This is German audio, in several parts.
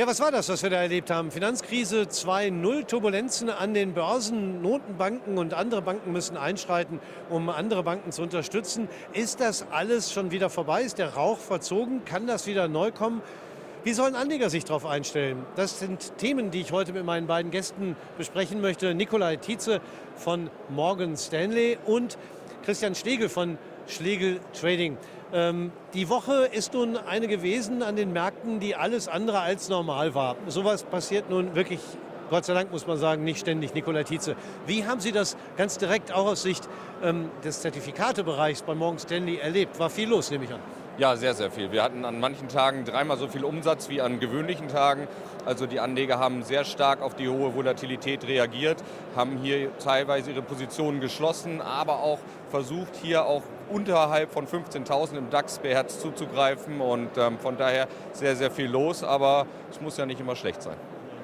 Ja, was war das, was wir da erlebt haben? Finanzkrise 2.0, Turbulenzen an den Börsen, Notenbanken und andere Banken müssen einschreiten, um andere Banken zu unterstützen. Ist das alles schon wieder vorbei? Ist der Rauch verzogen? Kann das wieder neu kommen? Wie sollen Anleger sich darauf einstellen? Das sind Themen, die ich heute mit meinen beiden Gästen besprechen möchte. Nikolai Tietze von Morgan Stanley und Christian Stegel von Schlegel Trading. Ähm, die Woche ist nun eine gewesen an den Märkten, die alles andere als normal war. Sowas passiert nun wirklich, Gott sei Dank muss man sagen, nicht ständig. Nikola Tietze, wie haben Sie das ganz direkt auch aus Sicht ähm, des Zertifikatebereichs bei Morgan Stanley erlebt? War viel los, nehme ich an. Ja, sehr, sehr viel. Wir hatten an manchen Tagen dreimal so viel Umsatz wie an gewöhnlichen Tagen. Also die Anleger haben sehr stark auf die hohe Volatilität reagiert, haben hier teilweise ihre Positionen geschlossen, aber auch versucht, hier auch unterhalb von 15.000 im DAX beherzt zuzugreifen. Und ähm, von daher sehr, sehr viel los, aber es muss ja nicht immer schlecht sein.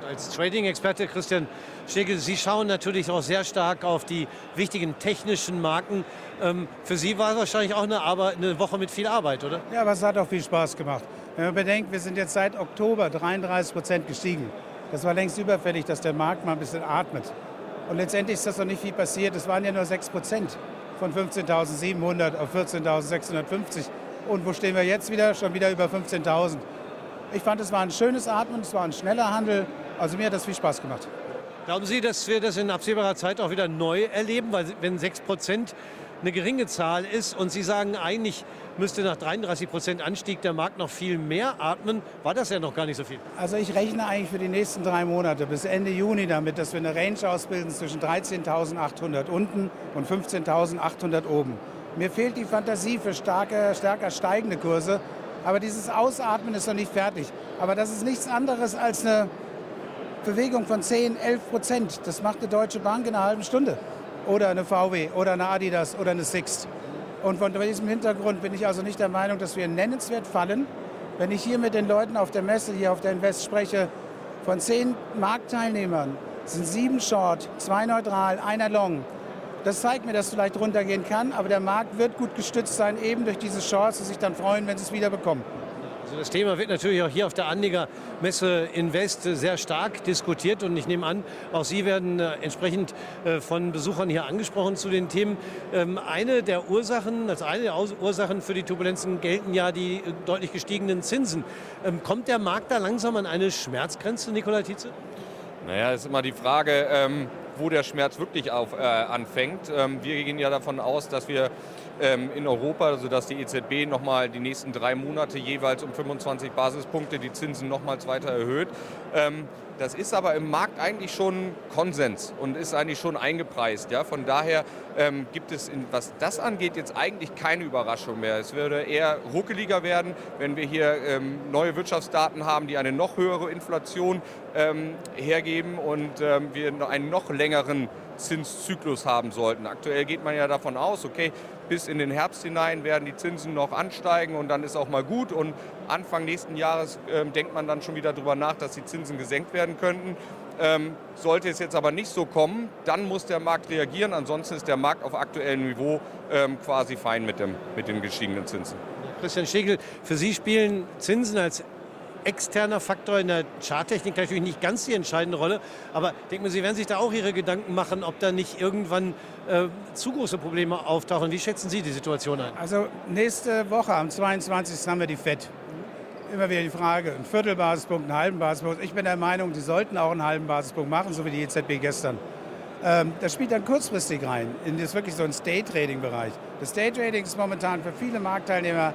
Als Trading-Experte Christian Stegel, Sie schauen natürlich auch sehr stark auf die wichtigen technischen Marken. Ähm, für Sie war es wahrscheinlich auch eine, Arbeit, eine Woche mit viel Arbeit, oder? Ja, aber es hat auch viel Spaß gemacht. Wenn man bedenkt, wir sind jetzt seit Oktober 33 Prozent gestiegen. Das war längst überfällig, dass der Markt mal ein bisschen atmet. Und letztendlich ist das noch nicht viel passiert. Es waren ja nur 6 Prozent von 15.700 auf 14.650. Und wo stehen wir jetzt wieder? Schon wieder über 15.000. Ich fand, es war ein schönes Atmen, es war ein schneller Handel. Also mir hat das viel Spaß gemacht. Glauben Sie, dass wir das in absehbarer Zeit auch wieder neu erleben? Weil wenn 6 Prozent eine geringe Zahl ist und Sie sagen, eigentlich müsste nach 33 Prozent Anstieg der Markt noch viel mehr atmen, war das ja noch gar nicht so viel. Also ich rechne eigentlich für die nächsten drei Monate bis Ende Juni damit, dass wir eine Range ausbilden zwischen 13.800 unten und 15.800 oben. Mir fehlt die Fantasie für starke, stärker steigende Kurse, aber dieses Ausatmen ist noch nicht fertig. Aber das ist nichts anderes als eine Bewegung von 10, 11 Prozent. Das macht eine Deutsche Bank in einer halben Stunde. Oder eine VW oder eine Adidas oder eine Sixt. Und von diesem Hintergrund bin ich also nicht der Meinung, dass wir nennenswert fallen. Wenn ich hier mit den Leuten auf der Messe, hier auf der Invest spreche, von zehn Marktteilnehmern sind sieben Short, zwei neutral, einer Long. Das zeigt mir, dass es vielleicht runtergehen kann, aber der Markt wird gut gestützt sein, eben durch diese Chance, sich dann freuen, wenn sie es wieder bekommen. Also das Thema wird natürlich auch hier auf der Anlegermesse Invest sehr stark diskutiert und ich nehme an, auch Sie werden äh, entsprechend äh, von Besuchern hier angesprochen zu den Themen. Ähm, eine der Ursachen, als eine der Ursachen für die Turbulenzen gelten ja die äh, deutlich gestiegenen Zinsen. Ähm, kommt der Markt da langsam an eine Schmerzgrenze, Nikola Tietze? Naja, ist immer die Frage, ähm, wo der Schmerz wirklich auf, äh, anfängt. Wir gehen ja davon aus, dass wir in Europa, sodass die EZB nochmal die nächsten drei Monate jeweils um 25 Basispunkte die Zinsen nochmals weiter erhöht. Ähm, das ist aber im Markt eigentlich schon Konsens und ist eigentlich schon eingepreist. Ja? Von daher ähm, gibt es, in, was das angeht, jetzt eigentlich keine Überraschung mehr. Es würde eher ruckeliger werden, wenn wir hier ähm, neue Wirtschaftsdaten haben, die eine noch höhere Inflation ähm, hergeben und ähm, wir einen noch längeren Zinszyklus haben sollten. Aktuell geht man ja davon aus, okay, bis in den Herbst hinein werden die Zinsen noch ansteigen und dann ist auch mal gut. Und Anfang nächsten Jahres äh, denkt man dann schon wieder darüber nach, dass die Zinsen gesenkt werden könnten. Ähm, sollte es jetzt aber nicht so kommen, dann muss der Markt reagieren. Ansonsten ist der Markt auf aktuellem Niveau ähm, quasi fein mit, dem, mit den gestiegenen Zinsen. Christian Stegel, für Sie spielen Zinsen als externer Faktor in der Charttechnik natürlich nicht ganz die entscheidende Rolle. Aber denken Sie, werden sich da auch Ihre Gedanken machen, ob da nicht irgendwann äh, zu große Probleme auftauchen. Wie schätzen Sie die Situation ein? Also nächste Woche am 22. haben wir die FED. Immer wieder die Frage, ein Viertelbasispunkt, einen halben Basispunkt. Ich bin der Meinung, die sollten auch einen halben Basispunkt machen, so wie die EZB gestern. Ähm, das spielt dann kurzfristig rein, in das wirklich so ein Day-Trading-Bereich. Das Day-Trading ist momentan für viele Marktteilnehmer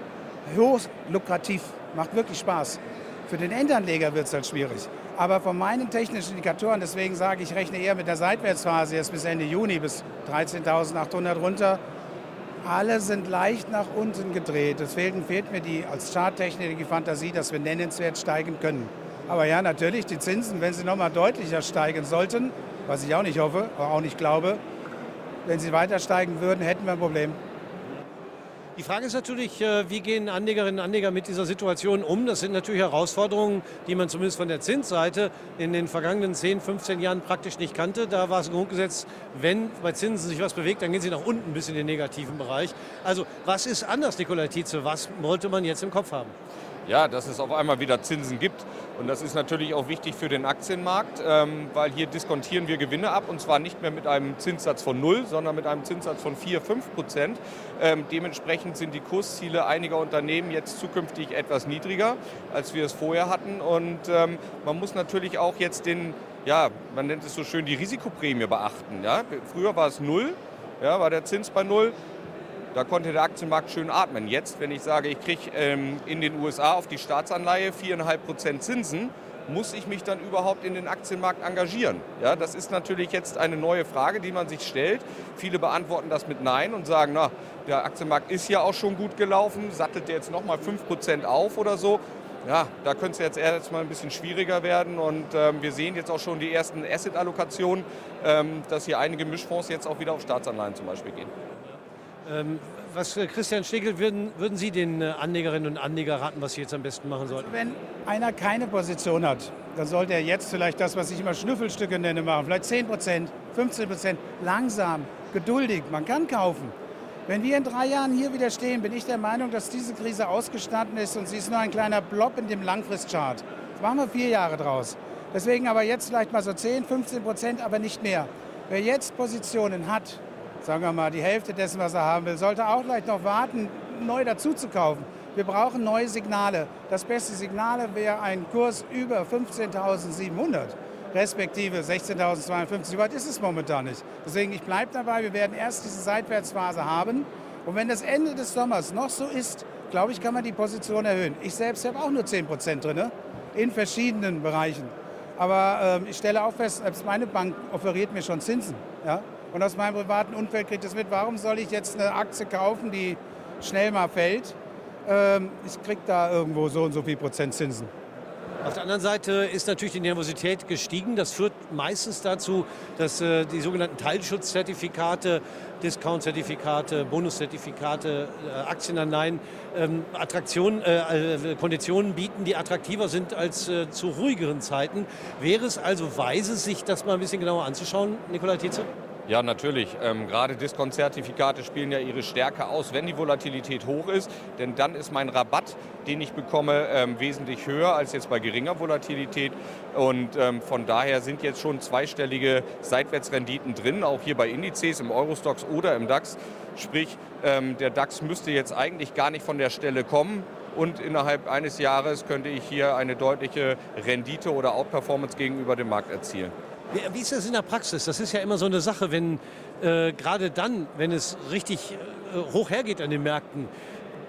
hoch lukrativ, macht wirklich Spaß. Für den Endanleger wird es dann schwierig. Aber von meinen technischen Indikatoren, deswegen sage ich, rechne eher mit der Seitwärtsphase jetzt bis Ende Juni, bis 13.800 runter. Alle sind leicht nach unten gedreht. Es fehlt, fehlt mir die, als Charttechniker die Fantasie, dass wir nennenswert steigen können. Aber ja, natürlich, die Zinsen, wenn sie nochmal deutlicher steigen sollten, was ich auch nicht hoffe, auch nicht glaube, wenn sie weiter steigen würden, hätten wir ein Problem. Die Frage ist natürlich, äh, wie gehen Anlegerinnen und Anleger mit dieser Situation um? Das sind natürlich Herausforderungen, die man zumindest von der Zinsseite in den vergangenen 10, 15 Jahren praktisch nicht kannte. Da war es ein Grundgesetz, wenn bei Zinsen sich was bewegt, dann gehen sie nach unten bis in den negativen Bereich. Also was ist anders, Nikolai Tietze? Was wollte man jetzt im Kopf haben? Ja, dass es auf einmal wieder Zinsen gibt. Und das ist natürlich auch wichtig für den Aktienmarkt, ähm, weil hier diskontieren wir Gewinne ab und zwar nicht mehr mit einem Zinssatz von 0, sondern mit einem Zinssatz von 4, 5 Prozent. Ähm, dementsprechend sind die Kursziele einiger Unternehmen jetzt zukünftig etwas niedriger, als wir es vorher hatten. Und ähm, man muss natürlich auch jetzt den, ja, man nennt es so schön, die Risikoprämie beachten. Ja? Früher war es 0, ja, war der Zins bei 0. Da konnte der Aktienmarkt schön atmen. Jetzt, wenn ich sage, ich kriege ähm, in den USA auf die Staatsanleihe 4,5% Zinsen, muss ich mich dann überhaupt in den Aktienmarkt engagieren? Ja, das ist natürlich jetzt eine neue Frage, die man sich stellt. Viele beantworten das mit Nein und sagen, na, der Aktienmarkt ist ja auch schon gut gelaufen, sattelt der jetzt nochmal 5% auf oder so. Ja, da könnte es jetzt erst mal ein bisschen schwieriger werden und ähm, wir sehen jetzt auch schon die ersten Asset-Allokationen, ähm, dass hier einige Mischfonds jetzt auch wieder auf Staatsanleihen zum Beispiel gehen. Ähm, was äh, Christian Stegel, würden, würden Sie den äh, Anlegerinnen und Anlegern raten, was sie jetzt am besten machen sollten? Wenn einer keine Position hat, dann sollte er jetzt vielleicht das, was ich immer Schnüffelstücke nenne, machen. Vielleicht 10 Prozent, 15 Prozent, langsam, geduldig. Man kann kaufen. Wenn wir in drei Jahren hier wieder stehen, bin ich der Meinung, dass diese Krise ausgestanden ist und sie ist nur ein kleiner Blob in dem Langfristchart. Jetzt machen wir vier Jahre draus. Deswegen aber jetzt vielleicht mal so 10, 15 Prozent, aber nicht mehr. Wer jetzt Positionen hat, sagen wir mal, die Hälfte dessen, was er haben will, sollte auch vielleicht noch warten, neu dazu zu kaufen. Wir brauchen neue Signale. Das beste Signal wäre ein Kurs über 15.700, respektive 16.052. So weit ist es momentan nicht. Deswegen, ich bleibe dabei, wir werden erst diese Seitwärtsphase haben. Und wenn das Ende des Sommers noch so ist, glaube ich, kann man die Position erhöhen. Ich selbst habe auch nur 10 Prozent drin, in verschiedenen Bereichen. Aber äh, ich stelle auch fest, selbst meine Bank offeriert mir schon Zinsen. Ja? Und aus meinem privaten Umfeld kriegt es mit, warum soll ich jetzt eine Aktie kaufen, die schnell mal fällt? Ähm, ich kriege da irgendwo so und so viel Prozent Zinsen. Auf der anderen Seite ist natürlich die Nervosität gestiegen. Das führt meistens dazu, dass äh, die sogenannten Teilschutzzertifikate, Discount-Zertifikate, Bonuszertifikate, äh, Aktienanleihen ähm, Attraktionen, äh, äh, Konditionen bieten, die attraktiver sind als äh, zu ruhigeren Zeiten. Wäre es also weise, sich das mal ein bisschen genauer anzuschauen, Nikolai Tietze? Ja, natürlich. Ähm, gerade Diskontzertifikate spielen ja ihre Stärke aus, wenn die Volatilität hoch ist. Denn dann ist mein Rabatt, den ich bekomme, ähm, wesentlich höher als jetzt bei geringer Volatilität. Und ähm, von daher sind jetzt schon zweistellige Seitwärtsrenditen drin, auch hier bei Indizes im Eurostox oder im DAX. Sprich, ähm, der DAX müsste jetzt eigentlich gar nicht von der Stelle kommen. Und innerhalb eines Jahres könnte ich hier eine deutliche Rendite oder Outperformance gegenüber dem Markt erzielen. Wie, ist das in der Praxis? Das ist ja immer so eine Sache, wenn äh, gerade dann, wenn es richtig äh, hoch hergeht an den Märkten,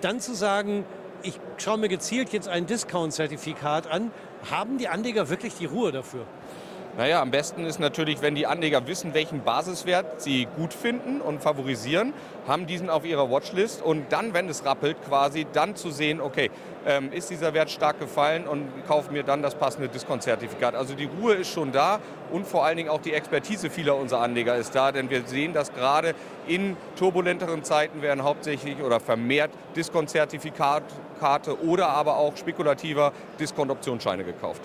dann zu sagen, ich schaue mir gezielt jetzt ein Discount-Zertifikat an, haben die Anleger wirklich die Ruhe dafür? Naja, am besten ist natürlich, wenn die Anleger wissen, welchen Basiswert sie gut finden und favorisieren, haben diesen auf ihrer Watchlist und dann, wenn es rappelt, quasi dann zu sehen, okay, ähm, ist dieser Wert stark gefallen und kaufen mir dann das passende Diskontzertifikat. Also die Ruhe ist schon da und vor allen Dingen auch die Expertise vieler unserer Anleger ist da, denn wir sehen, dass gerade in turbulenteren Zeiten werden hauptsächlich oder vermehrt Diskontzertifikate oder aber auch spekulativer Diskontoptionsscheine gekauft.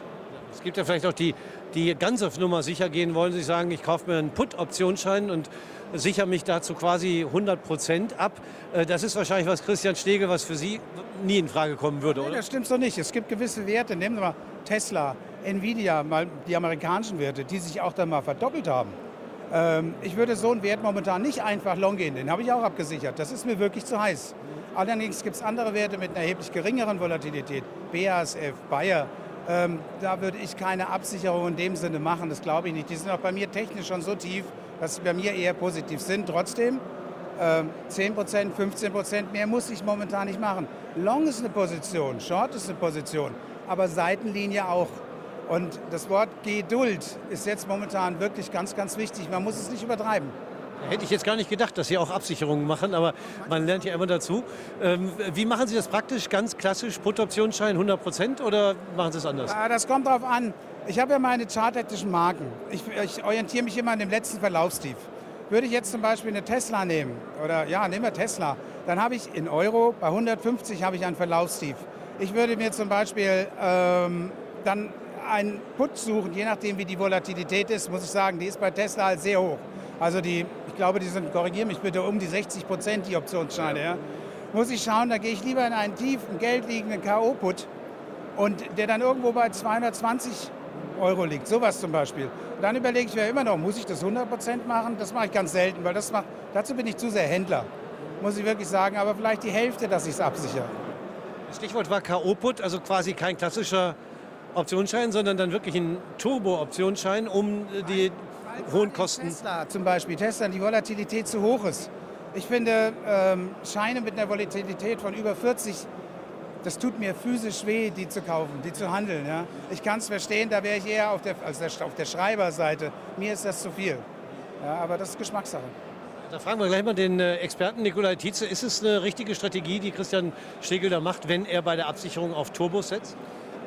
Es gibt ja vielleicht auch die, die ganz auf Nummer sicher gehen wollen. Sie sagen, ich kaufe mir einen Put-Optionsschein und sichere mich dazu quasi 100 Prozent ab. Äh, das ist wahrscheinlich was, Christian Stege, was für Sie nie in Frage kommen würde, Nein, oder? das stimmt so nicht. Es gibt gewisse Werte, nehmen Sie mal Tesla, Nvidia, mal die amerikanischen Werte, die sich auch dann mal verdoppelt haben. Ähm, ich würde so einen Wert momentan nicht einfach long gehen, den habe ich auch abgesichert. Das ist mir wirklich zu heiß. Allerdings gibt es andere Werte mit einer erheblich geringeren Volatilität. BASF, Bayer, ähm, da würde ich keine Absicherung in dem Sinne machen, das glaube ich nicht. Die sind auch bei mir technisch schon so tief, dass sie bei mir eher positiv sind. Trotzdem, ähm, 10%, 15% mehr muss ich momentan nicht machen. Long ist eine Position, Short ist eine Position, aber Seitenlinie auch. Und das Wort Geduld ist jetzt momentan wirklich ganz, ganz wichtig. Man muss es nicht übertreiben. Hätte ich jetzt gar nicht gedacht, dass Sie auch Absicherungen machen, aber man lernt ja immer dazu. Ähm, wie machen Sie das praktisch? Ganz klassisch, Put-Optionsschein 100 Prozent oder machen Sie es anders? Ah, Das kommt darauf an. Ich habe ja meine charttechnischen Marken. Ich, ich orientiere mich immer an dem letzten Verlaufstief. Würde ich jetzt zum Beispiel eine Tesla nehmen, oder ja, nehmen wir Tesla, dann habe ich in Euro, bei 150 habe ich ein Verlaufstief. Ich würde mir zum Beispiel ähm, dann einen Put suchen, je nachdem wie die Volatilität ist, muss ich sagen, die ist bei Tesla halt sehr hoch. Also die, ich glaube, die sind, korrigiere mich bitte, um die 60 Prozent, die Optionsscheine. Ja. Muss ich schauen, da gehe ich lieber in einen tief im Geld liegenden K.O.-Put und der dann irgendwo bei 220 Euro liegt, sowas zum Beispiel. Dann überlege ich mir immer noch, muss ich das 100% machen? Das mache ich ganz selten, weil das macht, dazu bin ich zu sehr Händler, muss ich wirklich sagen. Aber vielleicht die Hälfte, dass ich es absichere. Das Stichwort war K.O.-Put, also quasi kein klassischer Optionsschein, sondern dann wirklich ein Turbo-Optionsschein, um die hohen Kosten. Tesla zum Beispiel, Tesla, die Volatilität zu hoch ist. Ich finde, ähm, Scheine mit einer Volatilität von über 40, das tut mir physisch weh, die zu kaufen, die zu handeln. Ja? Ich kann es verstehen, da wäre ich eher auf der, also auf der Schreiberseite. Mir ist das zu viel. Ja, aber das ist Geschmackssache. Da fragen wir gleich mal den äh, Experten Nikolai Tietze. Ist es eine richtige Strategie, die Christian Stegel da macht, wenn er bei der Absicherung auf Turbos setzt?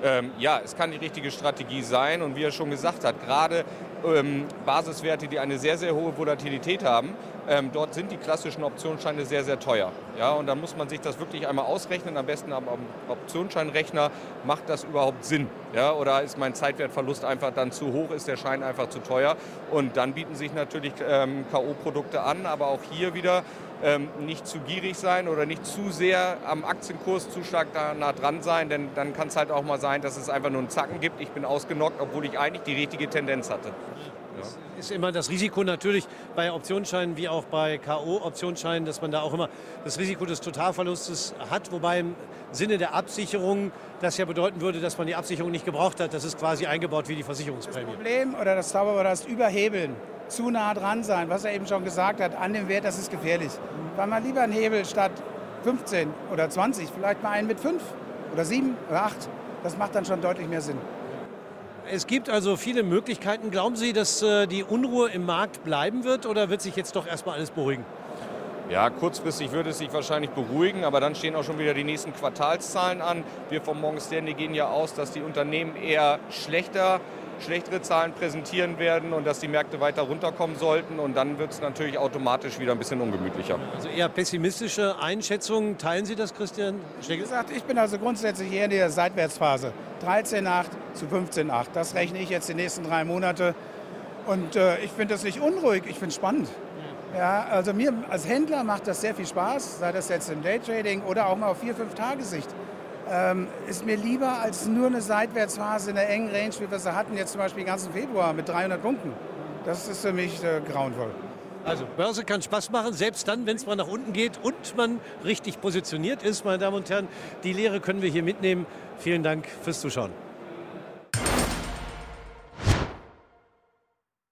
Ähm, ja, es kann die richtige Strategie sein und wie er schon gesagt hat, gerade ähm, Basiswerte, die eine sehr, sehr hohe Volatilität haben, ähm, dort sind die klassischen Optionsscheine sehr, sehr teuer. Ja, und dann muss man sich das wirklich einmal ausrechnen, am besten am Optionsscheinrechner, macht das überhaupt Sinn? Ja, oder ist mein Zeitwertverlust einfach dann zu hoch, ist der Schein einfach zu teuer? Und dann bieten sich natürlich ähm, K.O.-Produkte an, aber auch hier wieder ähm, nicht zu gierig sein oder nicht zu sehr am Aktienkurs zu stark da nah dran sein, denn dann kann es halt auch mal sein, dass es einfach nur einen Zacken gibt, ich bin ausgenockt, obwohl ich eigentlich die richtige Tendenz hatte. Ja. ist immer das Risiko natürlich bei Optionsscheinen wie auch bei K.O.-Optionsscheinen, dass man da auch immer das Risiko des Totalverlustes hat, wobei im Sinne der Absicherung das ja bedeuten würde, dass man die Absicherung nicht gebraucht hat. Das ist quasi eingebaut wie die Versicherungsprämie. Das Problem oder das Zauberwort das Überhebeln zu nah dran sein, was er eben schon gesagt hat, an dem Wert, das ist gefährlich. Weil man lieber einen Hebel statt 15 oder 20, vielleicht mal einen mit 5 oder 7 oder 8. Das macht dann schon deutlich mehr Sinn. Es gibt also viele Möglichkeiten. Glauben Sie, dass äh, die Unruhe im Markt bleiben wird oder wird sich jetzt doch erstmal alles beruhigen? Ja, kurzfristig würde es sich wahrscheinlich beruhigen, aber dann stehen auch schon wieder die nächsten Quartalszahlen an. Wir vom Morgan Stanley gehen ja aus, dass die Unternehmen eher schlechter schlechtere Zahlen präsentieren werden und dass die Märkte weiter runterkommen sollten. Und dann wird es natürlich automatisch wieder ein bisschen ungemütlicher. Also eher pessimistische Einschätzungen. Teilen Sie das, Christian Wie gesagt, ich bin also grundsätzlich eher in der Seitwärtsphase. 13,8 zu 15,8. Das rechne ich jetzt die nächsten drei Monate. Und äh, ich finde das nicht unruhig, ich finde es spannend. Ja, also mir als Händler macht das sehr viel Spaß, sei das jetzt im Daytrading oder auch mal auf vier, fünf Tagessicht ähm, ist mir lieber als nur eine Seitwärtsphase in der engen Range, wie wir sie hatten jetzt zum Beispiel den ganzen Februar mit 300 Punkten. Das ist für mich äh, grauenvoll. Also Börse kann Spaß machen, selbst dann, wenn es mal nach unten geht und man richtig positioniert ist, meine Damen und Herren. Die Lehre können wir hier mitnehmen. Vielen Dank fürs Zuschauen.